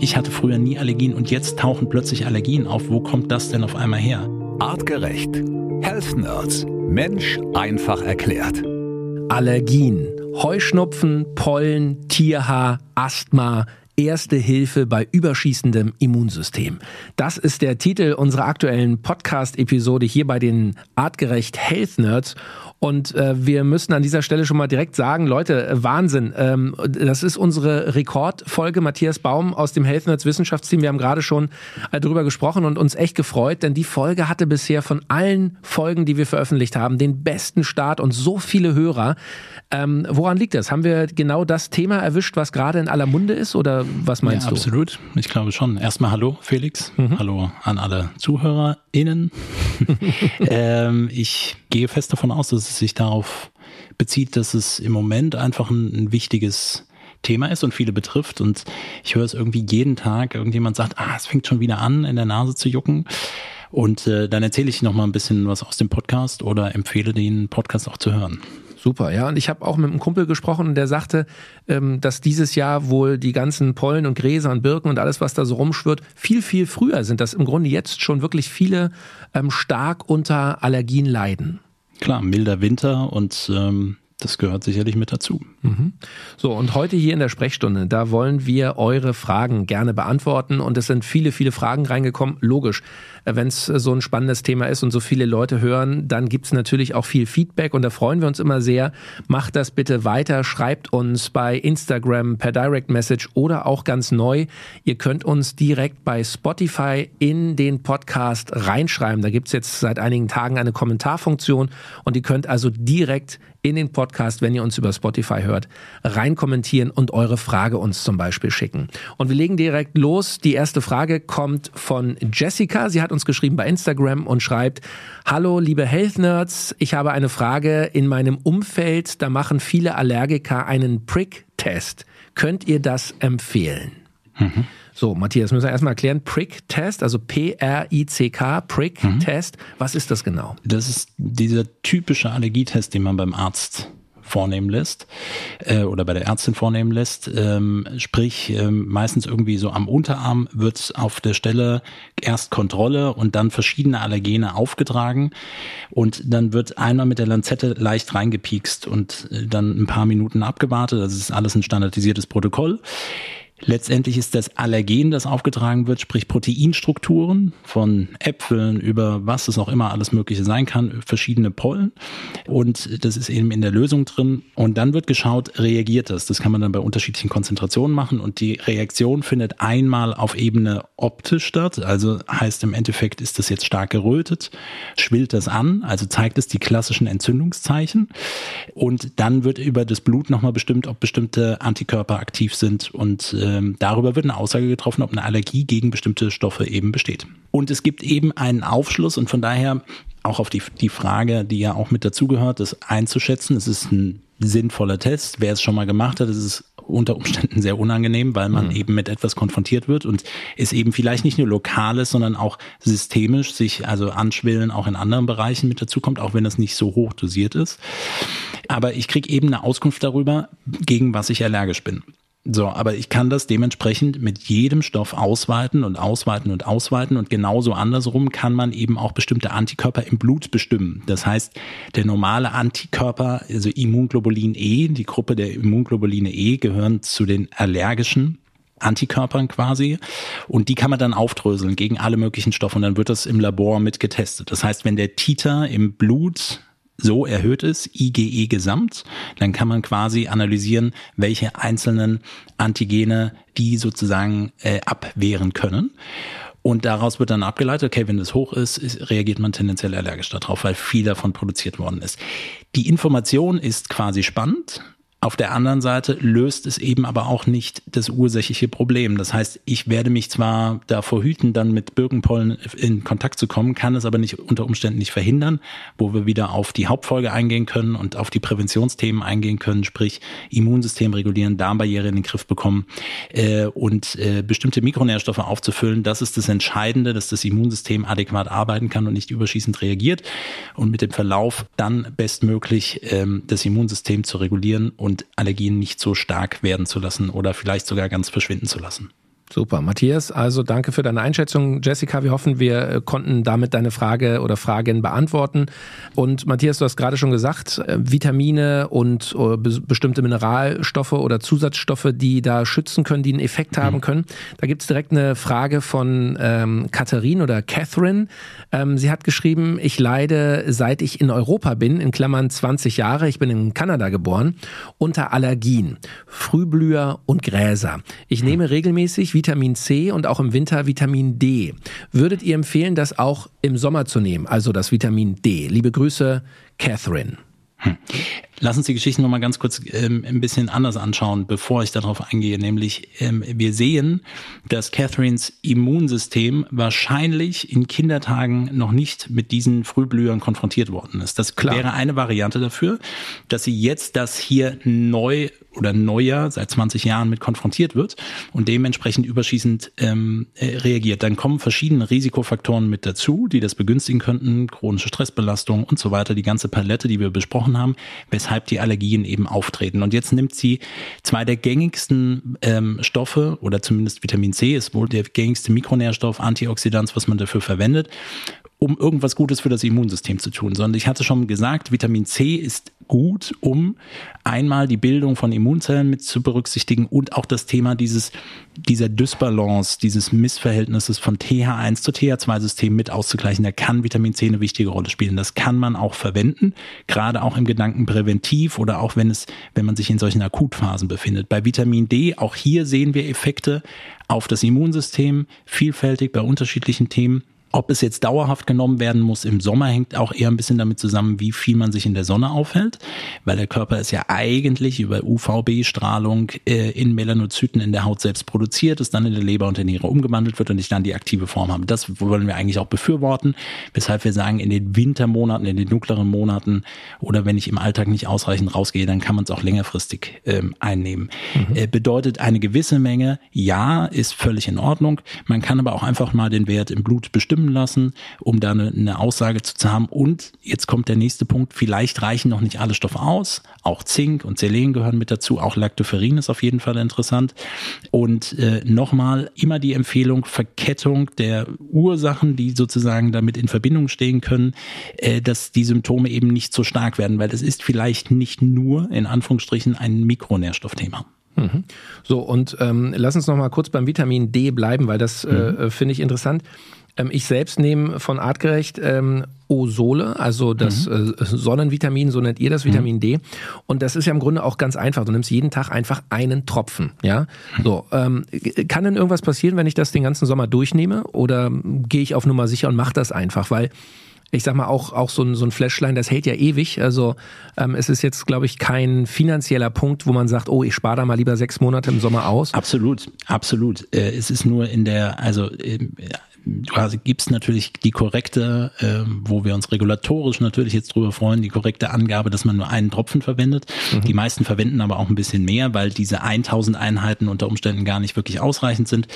Ich hatte früher nie Allergien und jetzt tauchen plötzlich Allergien auf. Wo kommt das denn auf einmal her? Artgerecht. Health Nerds. Mensch einfach erklärt. Allergien. Heuschnupfen, Pollen, Tierhaar, Asthma, Erste Hilfe bei überschießendem Immunsystem. Das ist der Titel unserer aktuellen Podcast-Episode hier bei den Artgerecht Health Nerds. Und äh, wir müssen an dieser Stelle schon mal direkt sagen, Leute, äh, Wahnsinn. Ähm, das ist unsere Rekordfolge. Matthias Baum aus dem Health Nerds Wissenschaftsteam. Wir haben gerade schon äh, drüber gesprochen und uns echt gefreut, denn die Folge hatte bisher von allen Folgen, die wir veröffentlicht haben, den besten Start und so viele Hörer. Ähm, woran liegt das? Haben wir genau das Thema erwischt, was gerade in aller Munde ist? Oder was meinst ja, du? Absolut. Ich glaube schon. Erstmal Hallo, Felix. Mhm. Hallo an alle ZuhörerInnen. ähm, ich gehe fest davon aus, dass es sich darauf bezieht, dass es im Moment einfach ein, ein wichtiges Thema ist und viele betrifft. Und ich höre es irgendwie jeden Tag. Irgendjemand sagt, ah, es fängt schon wieder an, in der Nase zu jucken. Und äh, dann erzähle ich noch mal ein bisschen was aus dem Podcast oder empfehle den Podcast auch zu hören. Super, ja. Und ich habe auch mit einem Kumpel gesprochen und der sagte, ähm, dass dieses Jahr wohl die ganzen Pollen und Gräser und Birken und alles, was da so rumschwirrt, viel, viel früher sind, dass im Grunde jetzt schon wirklich viele ähm, stark unter Allergien leiden. Klar, milder Winter und ähm, das gehört sicherlich mit dazu. Mhm. So, und heute hier in der Sprechstunde, da wollen wir eure Fragen gerne beantworten. Und es sind viele, viele Fragen reingekommen. Logisch, äh, wenn es so ein spannendes Thema ist und so viele Leute hören, dann gibt es natürlich auch viel Feedback und da freuen wir uns immer sehr. Macht das bitte weiter, schreibt uns bei Instagram per Direct Message oder auch ganz neu. Ihr könnt uns direkt bei Spotify in den Podcast reinschreiben. Da gibt es jetzt seit einigen Tagen eine Kommentarfunktion und ihr könnt also direkt in den Podcast, wenn ihr uns über Spotify hört, rein kommentieren und eure Frage uns zum Beispiel schicken. Und wir legen direkt los. Die erste Frage kommt von Jessica. Sie hat uns geschrieben bei Instagram und schreibt, Hallo, liebe Health Nerds. Ich habe eine Frage. In meinem Umfeld, da machen viele Allergiker einen Prick-Test. Könnt ihr das empfehlen? Mhm. So, Matthias, müssen wir erstmal erklären. Prick-Test, also P-R-I-C-K, Prick-Test. Mhm. Was ist das genau? Das ist dieser typische Allergietest, den man beim Arzt vornehmen lässt äh, oder bei der Ärztin vornehmen lässt. Ähm, sprich, ähm, meistens irgendwie so am Unterarm wird auf der Stelle erst Kontrolle und dann verschiedene Allergene aufgetragen und dann wird einmal mit der Lanzette leicht reingepiekst und äh, dann ein paar Minuten abgewartet. Das ist alles ein standardisiertes Protokoll. Letztendlich ist das Allergen, das aufgetragen wird, sprich Proteinstrukturen von Äpfeln über was es auch immer alles Mögliche sein kann, verschiedene Pollen. Und das ist eben in der Lösung drin. Und dann wird geschaut, reagiert das? Das kann man dann bei unterschiedlichen Konzentrationen machen. Und die Reaktion findet einmal auf Ebene optisch statt. Also heißt im Endeffekt, ist das jetzt stark gerötet? Schwillt das an? Also zeigt es die klassischen Entzündungszeichen. Und dann wird über das Blut nochmal bestimmt, ob bestimmte Antikörper aktiv sind und äh, ähm, darüber wird eine Aussage getroffen, ob eine Allergie gegen bestimmte Stoffe eben besteht. Und es gibt eben einen Aufschluss und von daher auch auf die, die Frage, die ja auch mit dazugehört, das einzuschätzen. Es ist ein sinnvoller Test. Wer es schon mal gemacht hat, ist es unter Umständen sehr unangenehm, weil man mhm. eben mit etwas konfrontiert wird und es eben vielleicht nicht nur lokales, sondern auch systemisch sich also anschwillen auch in anderen Bereichen mit dazukommt, auch wenn das nicht so hoch dosiert ist. Aber ich kriege eben eine Auskunft darüber, gegen was ich allergisch bin. So, aber ich kann das dementsprechend mit jedem Stoff ausweiten und ausweiten und ausweiten und genauso andersrum kann man eben auch bestimmte Antikörper im Blut bestimmen. Das heißt, der normale Antikörper, also Immunglobulin E, die Gruppe der Immunglobuline E gehören zu den allergischen Antikörpern quasi. Und die kann man dann aufdröseln gegen alle möglichen Stoffe und dann wird das im Labor mit getestet. Das heißt, wenn der Titer im Blut so erhöht ist, IgE gesamt, dann kann man quasi analysieren, welche einzelnen Antigene die sozusagen äh, abwehren können. Und daraus wird dann abgeleitet, okay, wenn das hoch ist, ist, reagiert man tendenziell allergisch darauf, weil viel davon produziert worden ist. Die Information ist quasi spannend, auf der anderen Seite löst es eben aber auch nicht das ursächliche Problem. Das heißt, ich werde mich zwar davor hüten, dann mit Birkenpollen in Kontakt zu kommen, kann es aber nicht unter Umständen nicht verhindern, wo wir wieder auf die Hauptfolge eingehen können und auf die Präventionsthemen eingehen können, sprich Immunsystem regulieren, Darmbarriere in den Griff bekommen äh, und äh, bestimmte Mikronährstoffe aufzufüllen. Das ist das Entscheidende, dass das Immunsystem adäquat arbeiten kann und nicht überschießend reagiert und mit dem Verlauf dann bestmöglich ähm, das Immunsystem zu regulieren Allergien nicht so stark werden zu lassen oder vielleicht sogar ganz verschwinden zu lassen. Super. Matthias, also danke für deine Einschätzung. Jessica, wir hoffen, wir äh, konnten damit deine Frage oder Fragen beantworten. Und Matthias, du hast gerade schon gesagt, äh, Vitamine und äh, bestimmte Mineralstoffe oder Zusatzstoffe, die da schützen können, die einen Effekt haben mhm. können. Da gibt es direkt eine Frage von ähm, Katharine oder Catherine. Ähm, sie hat geschrieben, ich leide, seit ich in Europa bin, in Klammern 20 Jahre, ich bin in Kanada geboren, unter Allergien, Frühblüher und Gräser. Ich mhm. nehme regelmäßig Vitamin C und auch im Winter Vitamin D. Würdet ihr empfehlen, das auch im Sommer zu nehmen, also das Vitamin D? Liebe Grüße, Catherine. Hm. Lass uns die Geschichte noch mal ganz kurz ähm, ein bisschen anders anschauen, bevor ich darauf eingehe. Nämlich, ähm, wir sehen, dass Catherines Immunsystem wahrscheinlich in Kindertagen noch nicht mit diesen Frühblühern konfrontiert worden ist. Das Klar. wäre eine Variante dafür, dass sie jetzt das hier neu oder neuer seit 20 Jahren mit konfrontiert wird und dementsprechend überschießend ähm, äh, reagiert. Dann kommen verschiedene Risikofaktoren mit dazu, die das begünstigen könnten, chronische Stressbelastung und so weiter, die ganze Palette, die wir besprochen haben, weshalb weshalb die Allergien eben auftreten. Und jetzt nimmt sie zwei der gängigsten ähm, Stoffe oder zumindest Vitamin C ist wohl der gängigste Mikronährstoff, Antioxidant, was man dafür verwendet um irgendwas Gutes für das Immunsystem zu tun, sondern ich hatte schon gesagt, Vitamin C ist gut, um einmal die Bildung von Immunzellen mit zu berücksichtigen und auch das Thema dieses, dieser Dysbalance, dieses Missverhältnisses von TH1 zu TH2-System mit auszugleichen. Da kann Vitamin C eine wichtige Rolle spielen. Das kann man auch verwenden, gerade auch im Gedanken präventiv oder auch wenn es, wenn man sich in solchen Akutphasen befindet. Bei Vitamin D, auch hier sehen wir Effekte auf das Immunsystem, vielfältig bei unterschiedlichen Themen. Ob es jetzt dauerhaft genommen werden muss im Sommer, hängt auch eher ein bisschen damit zusammen, wie viel man sich in der Sonne aufhält, weil der Körper ist ja eigentlich über UVB-Strahlung äh, in Melanozyten in der Haut selbst produziert, es dann in der Leber und der Niere umgewandelt wird und ich dann die aktive Form habe. Das wollen wir eigentlich auch befürworten, weshalb wir sagen, in den Wintermonaten, in den dunkleren Monaten oder wenn ich im Alltag nicht ausreichend rausgehe, dann kann man es auch längerfristig ähm, einnehmen. Mhm. Äh, bedeutet eine gewisse Menge, ja, ist völlig in Ordnung. Man kann aber auch einfach mal den Wert im Blut bestimmen bestimmen lassen, um da eine, eine Aussage zu haben. Und jetzt kommt der nächste Punkt, vielleicht reichen noch nicht alle Stoffe aus. Auch Zink und Selen gehören mit dazu. Auch Lactoferrin ist auf jeden Fall interessant. Und äh, nochmal immer die Empfehlung, Verkettung der Ursachen, die sozusagen damit in Verbindung stehen können, äh, dass die Symptome eben nicht so stark werden, weil es ist vielleicht nicht nur in Anführungsstrichen ein Mikronährstoffthema. Mhm. So, und ähm, lass uns noch mal kurz beim Vitamin D bleiben, weil das äh, mhm. äh, finde ich interessant. Ähm, ich selbst nehme von Artgerecht ähm, Osole, also das mhm. äh, Sonnenvitamin, so nennt ihr das Vitamin mhm. D. Und das ist ja im Grunde auch ganz einfach. Du nimmst jeden Tag einfach einen Tropfen. Ja, so ähm, kann denn irgendwas passieren, wenn ich das den ganzen Sommer durchnehme? Oder gehe ich auf Nummer sicher und mache das einfach? Weil ich sag mal, auch, auch so ein, so ein Flashline, das hält ja ewig. Also ähm, es ist jetzt, glaube ich, kein finanzieller Punkt, wo man sagt, oh, ich spare da mal lieber sechs Monate im Sommer aus. Absolut, absolut. Äh, es ist nur in der, also äh, du hast, gibst natürlich die korrekte, äh, wo wir uns regulatorisch natürlich jetzt drüber freuen, die korrekte Angabe, dass man nur einen Tropfen verwendet. Mhm. Die meisten verwenden aber auch ein bisschen mehr, weil diese 1000 Einheiten unter Umständen gar nicht wirklich ausreichend sind.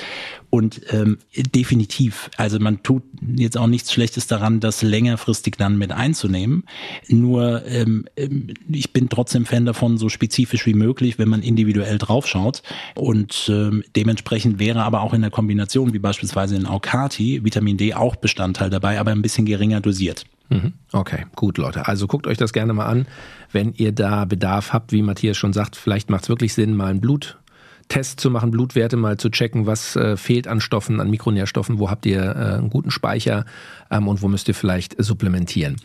Und ähm, definitiv, also man tut jetzt auch nichts Schlechtes daran, das längerfristig dann mit einzunehmen. Nur ähm, ähm ich bin trotzdem Fan davon, so spezifisch wie möglich, wenn man individuell draufschaut. Und ähm, dementsprechend wäre aber auch in der Kombination, wie beispielsweise in Aukati, Vitamin D auch Bestandteil dabei, aber ein bisschen geringer dosiert. Mhm. Okay, gut, Leute. Also guckt euch das gerne mal an, wenn ihr da Bedarf habt, wie Matthias schon sagt, vielleicht macht es wirklich Sinn, mal ein Blut Test zu machen, Blutwerte mal zu checken, was äh, fehlt an Stoffen, an Mikronährstoffen, wo habt ihr äh, einen guten Speicher ähm, und wo müsst ihr vielleicht supplementieren.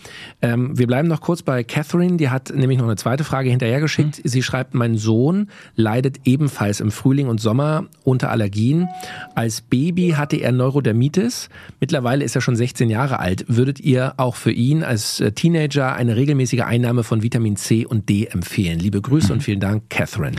Ähm, wir bleiben noch kurz bei Catherine, die hat nämlich noch eine zweite Frage hinterhergeschickt. Mhm. Sie schreibt, mein Sohn leidet ebenfalls im Frühling und Sommer unter Allergien. Als Baby hatte er Neurodermitis. Mittlerweile ist er schon 16 Jahre alt. Würdet ihr auch für ihn als äh, Teenager eine regelmäßige Einnahme von Vitamin C und D empfehlen? Liebe Grüße mhm. und vielen Dank, Catherine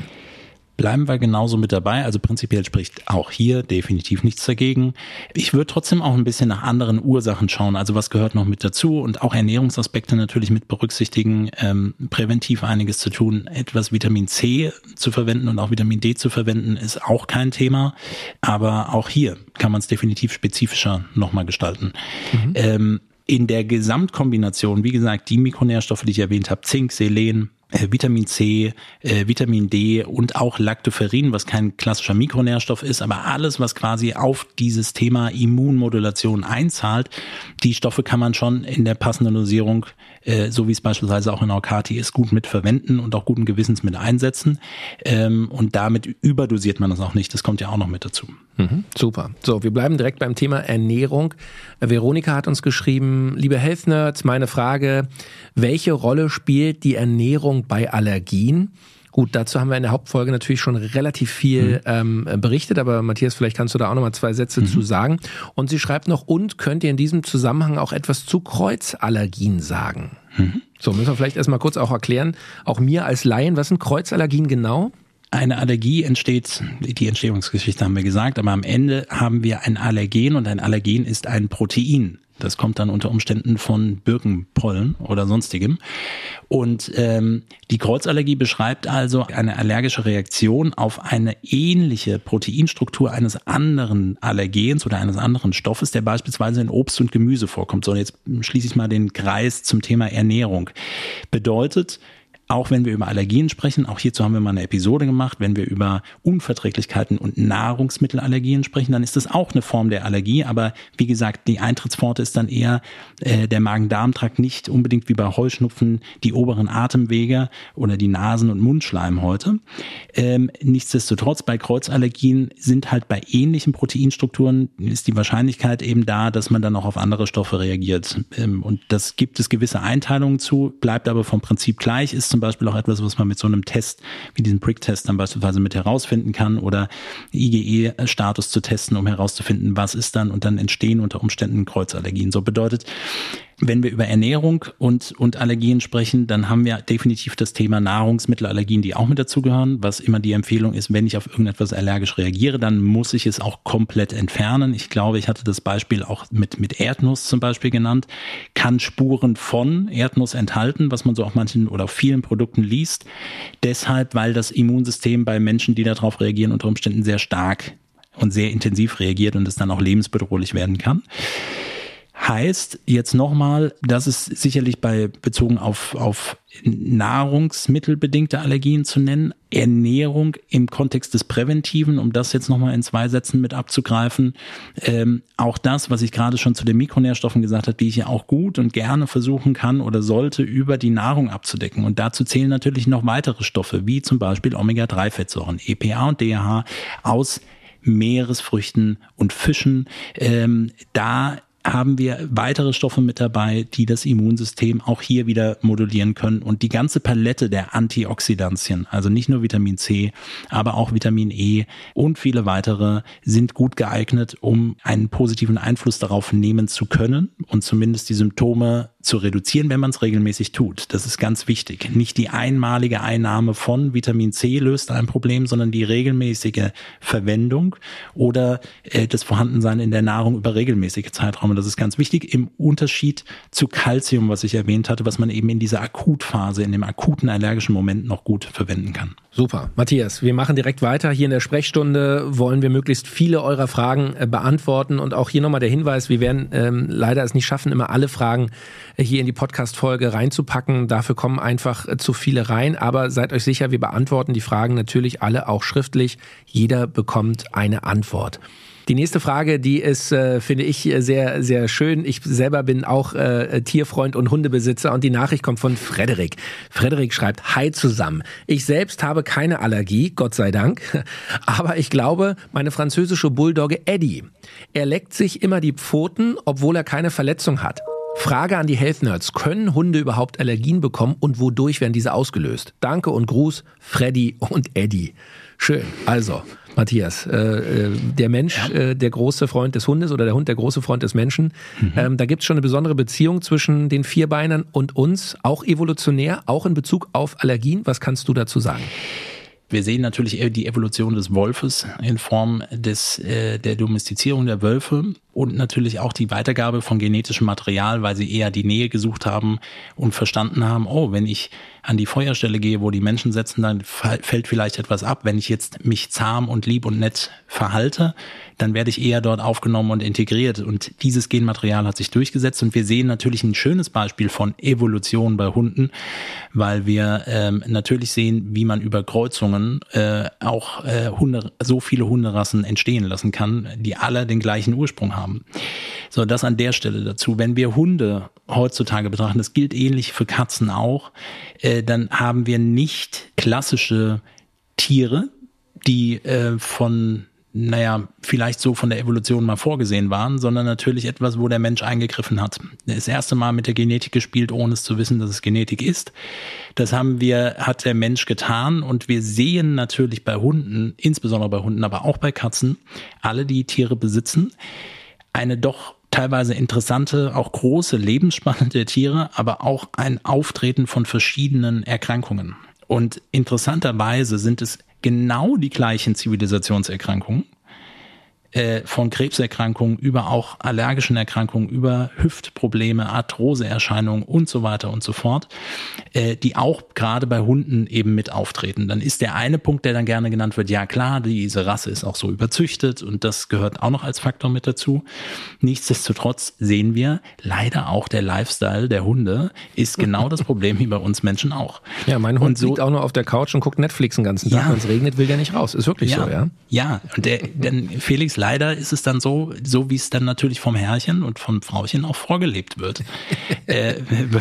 bleiben wir genauso mit dabei. Also prinzipiell spricht auch hier definitiv nichts dagegen. Ich würde trotzdem auch ein bisschen nach anderen Ursachen schauen. Also was gehört noch mit dazu und auch Ernährungsaspekte natürlich mit berücksichtigen, ähm, präventiv einiges zu tun. Etwas Vitamin C zu verwenden und auch Vitamin D zu verwenden ist auch kein Thema. Aber auch hier kann man es definitiv spezifischer nochmal gestalten. Mhm. Ähm, in der Gesamtkombination, wie gesagt, die Mikronährstoffe, die ich erwähnt habe, Zink, Selen, Vitamin C, äh, Vitamin D und auch Lactoferrin, was kein klassischer Mikronährstoff ist, aber alles, was quasi auf dieses Thema Immunmodulation einzahlt, die Stoffe kann man schon in der passenden Dosierung, äh, so wie es beispielsweise auch in Orkati ist, gut mit verwenden und auch guten Gewissens mit einsetzen. Ähm, und damit überdosiert man das auch nicht. Das kommt ja auch noch mit dazu. Mhm, super. So, wir bleiben direkt beim Thema Ernährung. Veronika hat uns geschrieben, liebe Health Nerds, meine Frage, welche Rolle spielt die Ernährung bei Allergien? Gut, dazu haben wir in der Hauptfolge natürlich schon relativ viel mhm. ähm, berichtet, aber Matthias, vielleicht kannst du da auch nochmal zwei Sätze mhm. zu sagen. Und sie schreibt noch, und könnt ihr in diesem Zusammenhang auch etwas zu Kreuzallergien sagen? Mhm. So, müssen wir vielleicht erstmal kurz auch erklären, auch mir als Laien, was sind Kreuzallergien genau? Eine Allergie entsteht, die Entstehungsgeschichte haben wir gesagt, aber am Ende haben wir ein Allergen und ein Allergen ist ein Protein. Das kommt dann unter Umständen von Birkenpollen oder sonstigem. Und ähm, die Kreuzallergie beschreibt also eine allergische Reaktion auf eine ähnliche Proteinstruktur eines anderen Allergens oder eines anderen Stoffes, der beispielsweise in Obst und Gemüse vorkommt. So, jetzt schließe ich mal den Kreis zum Thema Ernährung. Bedeutet, auch wenn wir über Allergien sprechen, auch hierzu haben wir mal eine Episode gemacht, wenn wir über Unverträglichkeiten und Nahrungsmittelallergien sprechen, dann ist das auch eine Form der Allergie. Aber wie gesagt, die Eintrittspforte ist dann eher äh, der Magen-Darm-Trakt, nicht unbedingt wie bei Heuschnupfen die oberen Atemwege oder die Nasen- und Mundschleimhäute. Ähm, nichtsdestotrotz, bei Kreuzallergien sind halt bei ähnlichen Proteinstrukturen ist die Wahrscheinlichkeit eben da, dass man dann auch auf andere Stoffe reagiert. Ähm, und das gibt es gewisse Einteilungen zu, bleibt aber vom Prinzip gleich, ist zum zum Beispiel auch etwas, was man mit so einem Test wie diesem Prick-Test dann beispielsweise mit herausfinden kann oder IgE-Status zu testen, um herauszufinden, was ist dann und dann entstehen unter Umständen Kreuzallergien. So bedeutet, wenn wir über Ernährung und, und Allergien sprechen, dann haben wir definitiv das Thema Nahrungsmittelallergien, die auch mit dazugehören, was immer die Empfehlung ist, wenn ich auf irgendetwas allergisch reagiere, dann muss ich es auch komplett entfernen. Ich glaube, ich hatte das Beispiel auch mit, mit Erdnuss zum Beispiel genannt, kann Spuren von Erdnuss enthalten, was man so auf manchen oder auf vielen Produkten liest. Deshalb, weil das Immunsystem bei Menschen, die darauf reagieren, unter Umständen sehr stark und sehr intensiv reagiert und es dann auch lebensbedrohlich werden kann. Heißt jetzt nochmal, das ist sicherlich bei bezogen auf, auf nahrungsmittelbedingte Allergien zu nennen, Ernährung im Kontext des Präventiven, um das jetzt nochmal in zwei Sätzen mit abzugreifen. Ähm, auch das, was ich gerade schon zu den Mikronährstoffen gesagt habe, die ich ja auch gut und gerne versuchen kann oder sollte, über die Nahrung abzudecken. Und dazu zählen natürlich noch weitere Stoffe, wie zum Beispiel Omega-3-Fettsäuren, EPA und DHA aus Meeresfrüchten und Fischen. Ähm, da haben wir weitere Stoffe mit dabei, die das Immunsystem auch hier wieder modulieren können. Und die ganze Palette der Antioxidantien, also nicht nur Vitamin C, aber auch Vitamin E und viele weitere sind gut geeignet, um einen positiven Einfluss darauf nehmen zu können und zumindest die Symptome zu reduzieren, wenn man es regelmäßig tut. Das ist ganz wichtig. Nicht die einmalige Einnahme von Vitamin C löst ein Problem, sondern die regelmäßige Verwendung oder äh, das Vorhandensein in der Nahrung über regelmäßige Zeitraum. Und das ist ganz wichtig im Unterschied zu Calcium, was ich erwähnt hatte, was man eben in dieser Akutphase, in dem akuten allergischen Moment noch gut verwenden kann. Super. Matthias, wir machen direkt weiter. Hier in der Sprechstunde wollen wir möglichst viele eurer Fragen äh, beantworten. Und auch hier nochmal der Hinweis, wir werden ähm, leider es nicht schaffen, immer alle Fragen hier in die Podcast-Folge reinzupacken. Dafür kommen einfach äh, zu viele rein. Aber seid euch sicher, wir beantworten die Fragen natürlich alle auch schriftlich. Jeder bekommt eine Antwort. Die nächste Frage, die ist, äh, finde ich, sehr, sehr schön. Ich selber bin auch äh, Tierfreund und Hundebesitzer und die Nachricht kommt von Frederik. Frederik schreibt, Hi zusammen. Ich selbst habe keine Allergie, Gott sei Dank, aber ich glaube, meine französische Bulldogge Eddie, er leckt sich immer die Pfoten, obwohl er keine Verletzung hat. Frage an die Health Nerds. Können Hunde überhaupt Allergien bekommen und wodurch werden diese ausgelöst? Danke und Gruß, Freddy und Eddie. Schön. Also, Matthias, äh, äh, der Mensch, äh, der große Freund des Hundes oder der Hund der große Freund des Menschen. Mhm. Ähm, da gibt es schon eine besondere Beziehung zwischen den Vierbeinern und uns, auch evolutionär, auch in Bezug auf Allergien. Was kannst du dazu sagen? Wir sehen natürlich die Evolution des Wolfes in Form des, äh, der Domestizierung der Wölfe und natürlich auch die Weitergabe von genetischem Material, weil sie eher die Nähe gesucht haben und verstanden haben, oh, wenn ich an die Feuerstelle gehe, wo die Menschen sitzen, dann fällt vielleicht etwas ab. Wenn ich jetzt mich zahm und lieb und nett verhalte, dann werde ich eher dort aufgenommen und integriert. Und dieses Genmaterial hat sich durchgesetzt. Und wir sehen natürlich ein schönes Beispiel von Evolution bei Hunden, weil wir ähm, natürlich sehen, wie man über Kreuzungen äh, auch äh, Hunde, so viele Hunderassen entstehen lassen kann, die alle den gleichen Ursprung haben. So, das an der Stelle dazu. Wenn wir Hunde heutzutage betrachten, das gilt ähnlich für Katzen auch, äh, dann haben wir nicht klassische Tiere, die äh, von naja, vielleicht so von der Evolution mal vorgesehen waren, sondern natürlich etwas, wo der Mensch eingegriffen hat. Das erste Mal mit der Genetik gespielt, ohne es zu wissen, dass es Genetik ist. Das haben wir, hat der Mensch getan und wir sehen natürlich bei Hunden, insbesondere bei Hunden, aber auch bei Katzen, alle, die Tiere besitzen, eine doch teilweise interessante, auch große Lebensspanne der Tiere, aber auch ein Auftreten von verschiedenen Erkrankungen. Und interessanterweise sind es genau die gleichen Zivilisationserkrankungen, äh, von Krebserkrankungen über auch allergischen Erkrankungen, über Hüftprobleme, Arthroseerscheinungen und so weiter und so fort, äh, die auch gerade bei Hunden eben mit auftreten. Dann ist der eine Punkt, der dann gerne genannt wird, ja klar, diese Rasse ist auch so überzüchtet und das gehört auch noch als Faktor mit dazu. Nichtsdestotrotz sehen wir leider auch der Lifestyle der Hunde ist genau das Problem wie bei uns Menschen auch. Ja, mein Hund so, liegt auch nur auf der Couch und guckt Netflix den ganzen Tag. Ja, Wenn es regnet, will der nicht raus. Ist wirklich ja, so, ja? Ja, und der, denn Felix leider ist es dann so, so wie es dann natürlich vom Herrchen und vom Frauchen auch vorgelebt wird. äh,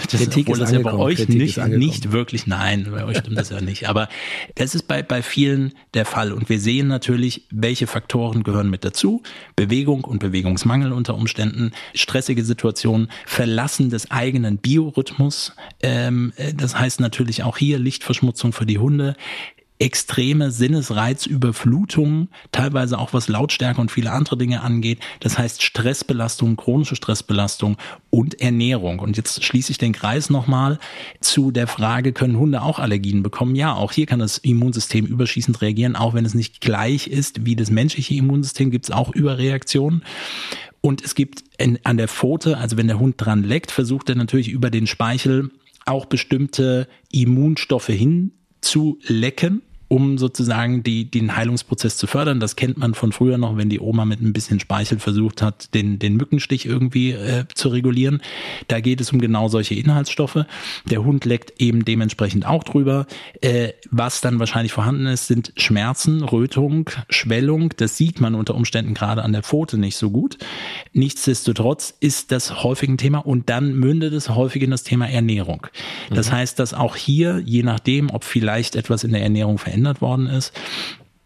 Kritik obwohl das ja bei euch nicht, nicht wirklich, nein, bei euch stimmt das ja nicht. Aber das ist bei, bei vielen der Fall. Und wir sehen natürlich, welche Faktoren gehören mit dazu. Bewegung und Bewegungsmangel unter Umständen, stressige Situationen, Verlassen des eigenen Biorhythmus. Ähm, äh, das heißt natürlich auch hier Lichtverschmutzung für die Hunde, extreme Sinnesreizüberflutung, teilweise auch was Lautstärke und viele andere Dinge angeht. Das heißt Stressbelastung, chronische Stressbelastung und Ernährung. Und jetzt schließe ich den Kreis nochmal zu der Frage, können Hunde auch Allergien bekommen? Ja, auch hier kann das Immunsystem überschießend reagieren, auch wenn es nicht gleich ist wie das menschliche Immunsystem, gibt es auch Überreaktionen. Und es gibt an der Pfote, also wenn der Hund dran leckt, versucht er natürlich über den Speichel auch bestimmte Immunstoffe hin zu lecken um sozusagen die, den Heilungsprozess zu fördern. Das kennt man von früher noch, wenn die Oma mit ein bisschen Speichel versucht hat, den, den Mückenstich irgendwie äh, zu regulieren. Da geht es um genau solche Inhaltsstoffe. Der Hund leckt eben dementsprechend auch drüber. Äh, was dann wahrscheinlich vorhanden ist, sind Schmerzen, Rötung, Schwellung. Das sieht man unter Umständen gerade an der Pfote nicht so gut. Nichtsdestotrotz ist das häufig ein Thema und dann mündet es häufig in das Thema Ernährung. Das mhm. heißt, dass auch hier, je nachdem, ob vielleicht etwas in der Ernährung verändert verändert worden ist,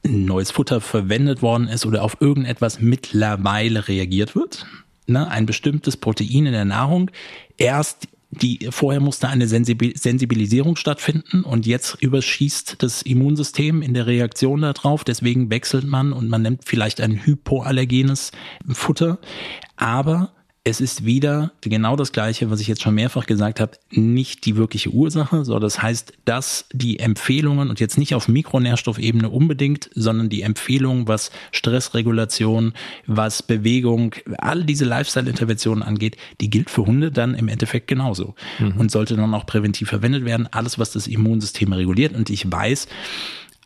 neues Futter verwendet worden ist oder auf irgendetwas mittlerweile reagiert wird. Ne, ein bestimmtes Protein in der Nahrung. Erst die, vorher musste eine Sensibilisierung stattfinden und jetzt überschießt das Immunsystem in der Reaktion darauf. Deswegen wechselt man und man nimmt vielleicht ein hypoallergenes Futter. Aber es ist wieder genau das Gleiche, was ich jetzt schon mehrfach gesagt habe, nicht die wirkliche Ursache, sondern das heißt, dass die Empfehlungen und jetzt nicht auf Mikronährstoffebene unbedingt, sondern die Empfehlungen, was Stressregulation, was Bewegung, all diese Lifestyle-Interventionen angeht, die gilt für Hunde dann im Endeffekt genauso mhm. und sollte dann auch präventiv verwendet werden. Alles, was das Immunsystem reguliert. Und ich weiß,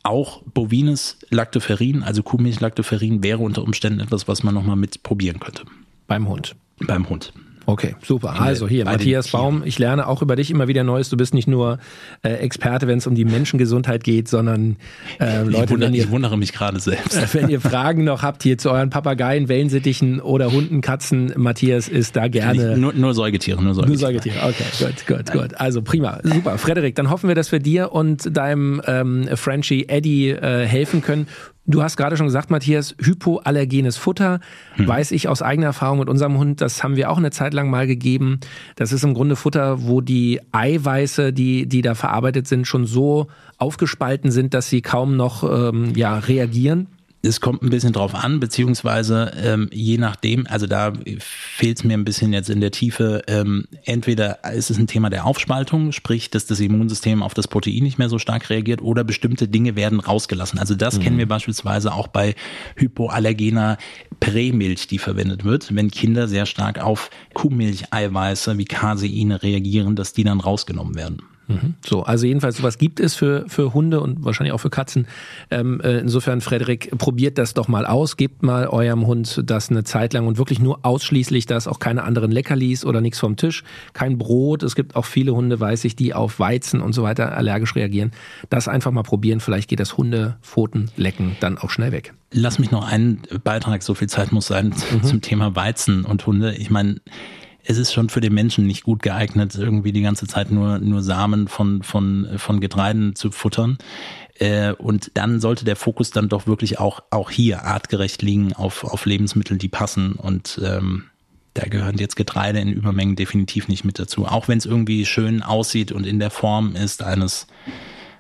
auch bovines Lactoferrin, also Kuhmilchlactoferrin, wäre unter Umständen etwas, was man nochmal mit probieren könnte. Beim Hund. Beim Hund. Okay, super. Also hier, Matthias Baum, ich lerne auch über dich immer wieder Neues. Du bist nicht nur äh, Experte, wenn es um die Menschengesundheit geht, sondern äh, Leute, ich, wundere, ihr, ich wundere mich gerade selbst. Wenn ihr Fragen noch habt hier zu euren Papageien, Wellensittichen oder Hunden, Katzen, Matthias ist da gerne. Nur, nur Säugetiere, nur Säugetiere. Nur Säugetiere, okay, gut, gut, gut. Also prima, super. Frederik, dann hoffen wir, dass wir dir und deinem ähm, Frenchie Eddie äh, helfen können. Du hast gerade schon gesagt, Matthias, hypoallergenes Futter, hm. weiß ich aus eigener Erfahrung mit unserem Hund, das haben wir auch eine Zeit lang mal gegeben. Das ist im Grunde Futter, wo die Eiweiße, die, die da verarbeitet sind, schon so aufgespalten sind, dass sie kaum noch ähm, ja, reagieren. Es kommt ein bisschen drauf an, beziehungsweise ähm, je nachdem, also da fehlt es mir ein bisschen jetzt in der Tiefe, ähm, entweder ist es ein Thema der Aufspaltung, sprich, dass das Immunsystem auf das Protein nicht mehr so stark reagiert oder bestimmte Dinge werden rausgelassen. Also das mhm. kennen wir beispielsweise auch bei hypoallergener Prämilch, die verwendet wird, wenn Kinder sehr stark auf Kuhmilcheiweiße wie Caseine reagieren, dass die dann rausgenommen werden. Mhm. So, also jedenfalls sowas gibt es für, für Hunde und wahrscheinlich auch für Katzen. Ähm, äh, insofern, Frederik, probiert das doch mal aus. Gebt mal eurem Hund das eine Zeit lang und wirklich nur ausschließlich das, auch keine anderen Leckerlis oder nichts vom Tisch, kein Brot. Es gibt auch viele Hunde, weiß ich, die auf Weizen und so weiter allergisch reagieren. Das einfach mal probieren. Vielleicht geht das Hundepfoten lecken dann auch schnell weg. Lass mich noch einen Beitrag, so viel Zeit muss sein, mhm. zum Thema Weizen und Hunde. Ich meine, es ist schon für den Menschen nicht gut geeignet, irgendwie die ganze Zeit nur, nur Samen von, von, von Getreiden zu futtern. Äh, und dann sollte der Fokus dann doch wirklich auch, auch hier artgerecht liegen auf, auf Lebensmittel, die passen. Und ähm, da gehören jetzt Getreide in Übermengen definitiv nicht mit dazu. Auch wenn es irgendwie schön aussieht und in der Form ist eines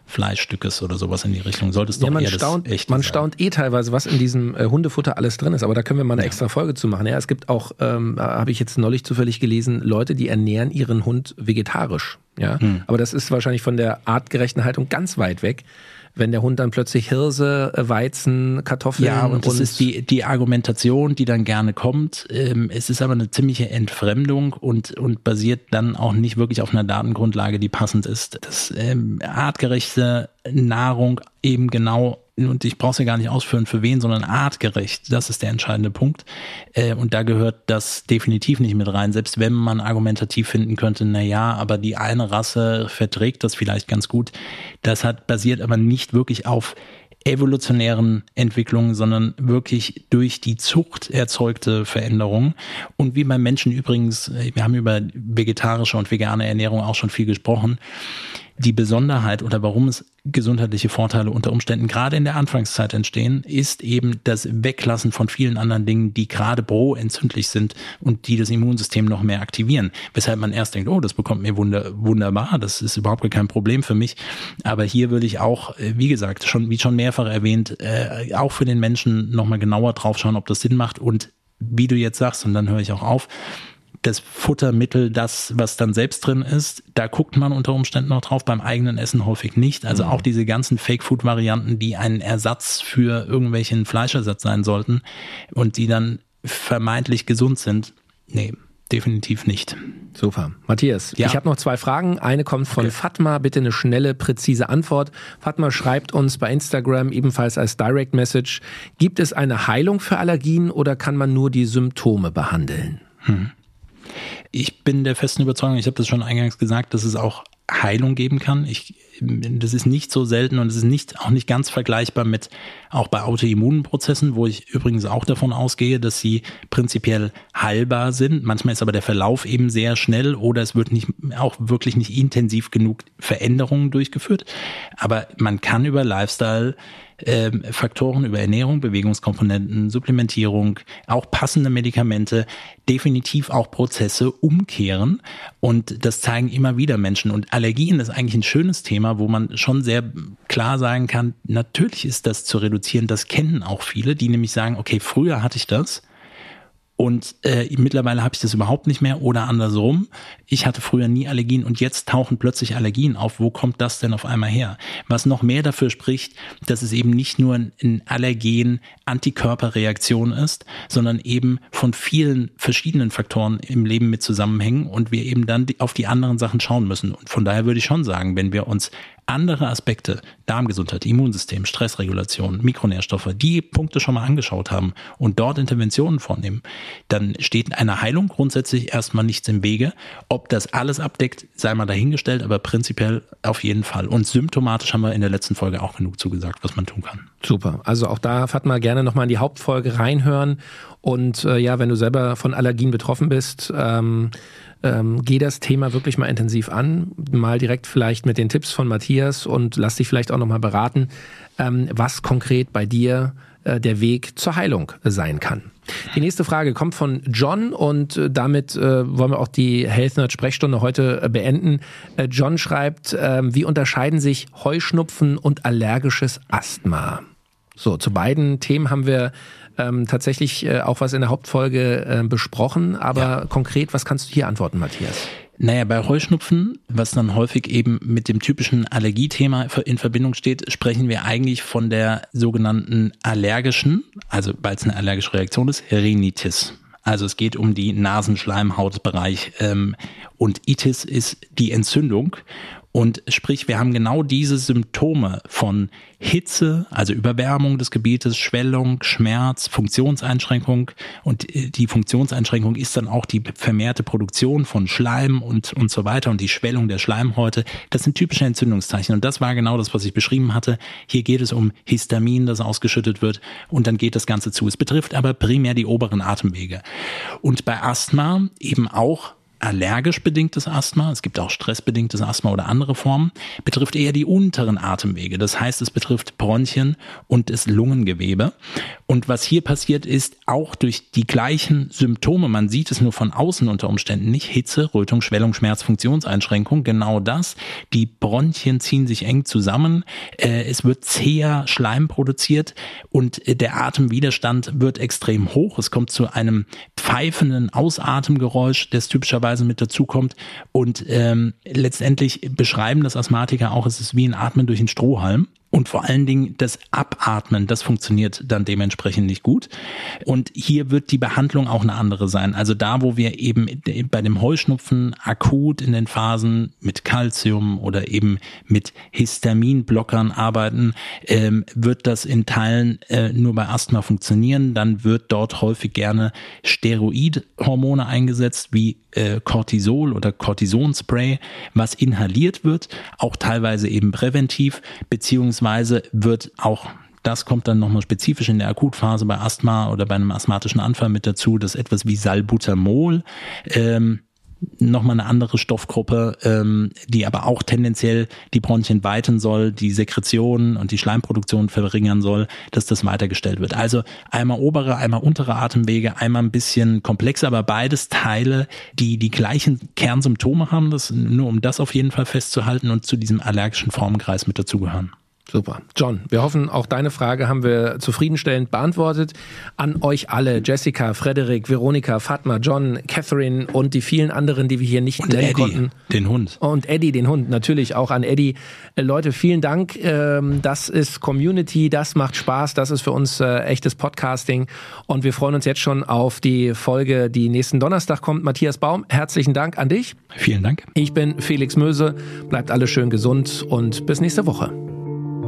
Fleischstückes oder sowas in die Richtung. Sollte es doch ja, man eher staunt, das Man sein. staunt eh teilweise, was in diesem äh, Hundefutter alles drin ist. Aber da können wir mal eine ja. extra Folge zu machen. Ja, es gibt auch, ähm, habe ich jetzt neulich zufällig gelesen, Leute, die ernähren ihren Hund vegetarisch. Ja, hm. aber das ist wahrscheinlich von der artgerechten Haltung ganz weit weg wenn der Hund dann plötzlich Hirse, äh, Weizen, Kartoffeln ja und das ist die die Argumentation, die dann gerne kommt. Ähm, es ist aber eine ziemliche Entfremdung und und basiert dann auch nicht wirklich auf einer Datengrundlage, die passend ist. Das ähm, artgerechte Nahrung eben genau und ich brauche es ja gar nicht ausführen, für wen, sondern artgerecht. Das ist der entscheidende Punkt. Äh, und da gehört das definitiv nicht mit rein. Selbst wenn man argumentativ finden könnte, na ja, aber die eine Rasse verträgt das vielleicht ganz gut. Das hat basiert aber nicht wirklich auf evolutionären Entwicklungen, sondern wirklich durch die Zucht erzeugte Veränderungen. Und wie beim Menschen übrigens, äh, wir haben über vegetarische und vegane Ernährung auch schon viel gesprochen die Besonderheit oder warum es gesundheitliche Vorteile unter Umständen gerade in der Anfangszeit entstehen, ist eben das Weglassen von vielen anderen Dingen, die gerade pro-entzündlich sind und die das Immunsystem noch mehr aktivieren. Weshalb man erst denkt, oh, das bekommt mir wunder, wunderbar, das ist überhaupt kein Problem für mich. Aber hier würde ich auch, äh, wie gesagt, schon, wie schon mehrfach erwähnt, äh, auch für den Menschen nochmal genauer drauf schauen, ob das Sinn macht und wie du jetzt sagst, und dann höre ich auch auf, das Futtermittel, das, was dann selbst drin ist, da guckt man unter Umständen noch drauf, beim eigenen Essen häufig nicht. Also mhm. auch diese ganzen Fake-Food-Varianten, die ein Ersatz für irgendwelchen Fleischersatz sein sollten und die dann vermeintlich gesund sind. Nee, definitiv nicht. Super. Matthias, ja. ich habe noch zwei Fragen. Eine kommt von okay. Fatma. Bitte eine schnelle, präzise Antwort. Fatma schreibt uns bei Instagram ebenfalls als Direct Message. Gibt es eine Heilung für Allergien oder kann man nur die Symptome behandeln? Hm. Ich bin der festen Überzeugung, ich habe das schon eingangs gesagt, dass es auch Heilung geben kann. Ich, das ist nicht so selten und es ist nicht, auch nicht ganz vergleichbar mit auch bei Autoimmunprozessen, wo ich übrigens auch davon ausgehe, dass sie prinzipiell heilbar sind. Manchmal ist aber der Verlauf eben sehr schnell oder es wird nicht, auch wirklich nicht intensiv genug Veränderungen durchgeführt. Aber man kann über Lifestyle ähm, Faktoren über Ernährung, Bewegungskomponenten, Supplementierung, auch passende Medikamente, definitiv auch Prozesse umkehren. Und das zeigen immer wieder Menschen. Und Allergien ist eigentlich ein schönes Thema, wo man schon sehr klar sagen kann, natürlich ist das zu reduzieren. Das kennen auch viele, die nämlich sagen, okay, früher hatte ich das und äh, mittlerweile habe ich das überhaupt nicht mehr oder andersrum. Ich hatte früher nie Allergien und jetzt tauchen plötzlich Allergien auf. Wo kommt das denn auf einmal her? Was noch mehr dafür spricht, dass es eben nicht nur ein Allergen Antikörperreaktion ist, sondern eben von vielen verschiedenen Faktoren im Leben mit zusammenhängen und wir eben dann auf die anderen Sachen schauen müssen. Und von daher würde ich schon sagen, wenn wir uns andere Aspekte, Darmgesundheit, Immunsystem, Stressregulation, Mikronährstoffe, die Punkte schon mal angeschaut haben und dort Interventionen vornehmen, dann steht einer Heilung grundsätzlich erstmal nichts im Wege. Ob das alles abdeckt, sei mal dahingestellt, aber prinzipiell auf jeden Fall. Und symptomatisch haben wir in der letzten Folge auch genug zugesagt, was man tun kann. Super. Also auch da hat man gerne nochmal in die Hauptfolge reinhören. Und äh, ja, wenn du selber von Allergien betroffen bist, ähm, ähm, geh das Thema wirklich mal intensiv an, mal direkt vielleicht mit den Tipps von Matthias und lass dich vielleicht auch nochmal beraten, ähm, was konkret bei dir äh, der Weg zur Heilung sein kann. Die nächste Frage kommt von John und äh, damit äh, wollen wir auch die Health Nerd Sprechstunde heute äh, beenden. Äh, John schreibt, ähm, wie unterscheiden sich Heuschnupfen und allergisches Asthma? So, zu beiden Themen haben wir ähm, tatsächlich äh, auch was in der Hauptfolge äh, besprochen, aber ja. konkret, was kannst du hier antworten, Matthias? Naja, bei Heuschnupfen, was dann häufig eben mit dem typischen Allergiethema in Verbindung steht, sprechen wir eigentlich von der sogenannten allergischen, also weil es eine allergische Reaktion ist, Rhinitis. Also es geht um die Nasenschleimhautbereich ähm, und Itis ist die Entzündung und sprich, wir haben genau diese Symptome von Hitze, also Überwärmung des Gebietes, Schwellung, Schmerz, Funktionseinschränkung. Und äh, die Funktionseinschränkung ist dann auch die vermehrte Produktion von Schleim und, und so weiter und die Schwellung der Schleimhäute. Das sind typische Entzündungszeichen. Und das war genau das, was ich beschrieben hatte. Hier geht es um Histamin, das ausgeschüttet wird und dann geht das Ganze zu. Es betrifft aber primär die oberen Atemwege. Und bei Asthma eben auch allergisch bedingtes Asthma, es gibt auch stressbedingtes Asthma oder andere Formen, betrifft eher die unteren Atemwege. Das heißt, es betrifft Bronchien und das Lungengewebe. Und was hier passiert ist, auch durch die gleichen Symptome, man sieht es nur von außen unter Umständen nicht, Hitze, Rötung, Schwellung, Schmerz, Funktionseinschränkung, genau das. Die Bronchien ziehen sich eng zusammen, äh, es wird zäher Schleim produziert und äh, der Atemwiderstand wird extrem hoch. Es kommt zu einem pfeifenden Ausatemgeräusch, das typischerweise mit dazukommt. Und ähm, letztendlich beschreiben das Asthmatiker auch, es ist wie ein Atmen durch einen Strohhalm. Und vor allen Dingen das Abatmen, das funktioniert dann dementsprechend nicht gut. Und hier wird die Behandlung auch eine andere sein. Also da, wo wir eben bei dem Heuschnupfen akut in den Phasen mit Calcium oder eben mit Histaminblockern arbeiten, ähm, wird das in Teilen äh, nur bei Asthma funktionieren. Dann wird dort häufig gerne Steroidhormone eingesetzt, wie äh, Cortisol oder Cortisonspray, was inhaliert wird, auch teilweise eben präventiv, beziehungsweise beziehungsweise wird auch das kommt dann nochmal spezifisch in der Akutphase bei Asthma oder bei einem asthmatischen Anfall mit dazu, dass etwas wie Salbutamol ähm, nochmal eine andere Stoffgruppe, ähm, die aber auch tendenziell die Bronchien weiten soll, die Sekretion und die Schleimproduktion verringern soll, dass das weitergestellt wird. Also einmal obere, einmal untere Atemwege, einmal ein bisschen komplexer, aber beides Teile, die die gleichen Kernsymptome haben, das nur um das auf jeden Fall festzuhalten und zu diesem allergischen Formenkreis mit dazugehören. Super. John, wir hoffen, auch deine Frage haben wir zufriedenstellend beantwortet. An euch alle, Jessica, Frederik, Veronika, Fatma, John, Catherine und die vielen anderen, die wir hier nicht und nennen Eddie, konnten. den Hund. Und Eddie, den Hund, natürlich auch an Eddie. Äh, Leute, vielen Dank. Ähm, das ist Community, das macht Spaß, das ist für uns äh, echtes Podcasting. Und wir freuen uns jetzt schon auf die Folge, die nächsten Donnerstag kommt. Matthias Baum, herzlichen Dank an dich. Vielen Dank. Ich bin Felix Möse. Bleibt alle schön gesund und bis nächste Woche.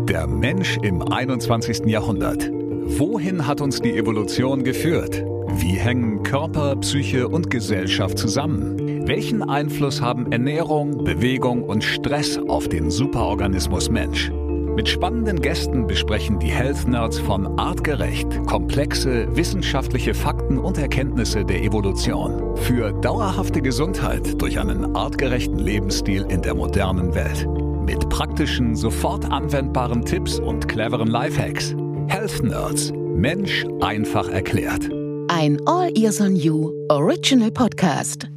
Der Mensch im 21. Jahrhundert. Wohin hat uns die Evolution geführt? Wie hängen Körper, Psyche und Gesellschaft zusammen? Welchen Einfluss haben Ernährung, Bewegung und Stress auf den Superorganismus Mensch? Mit spannenden Gästen besprechen die Health Nerds von Artgerecht komplexe wissenschaftliche Fakten und Erkenntnisse der Evolution für dauerhafte Gesundheit durch einen artgerechten Lebensstil in der modernen Welt mit praktischen, sofort anwendbaren Tipps und cleveren Lifehacks. Health Nerds. Mensch einfach erklärt. Ein All Ears on You Original Podcast.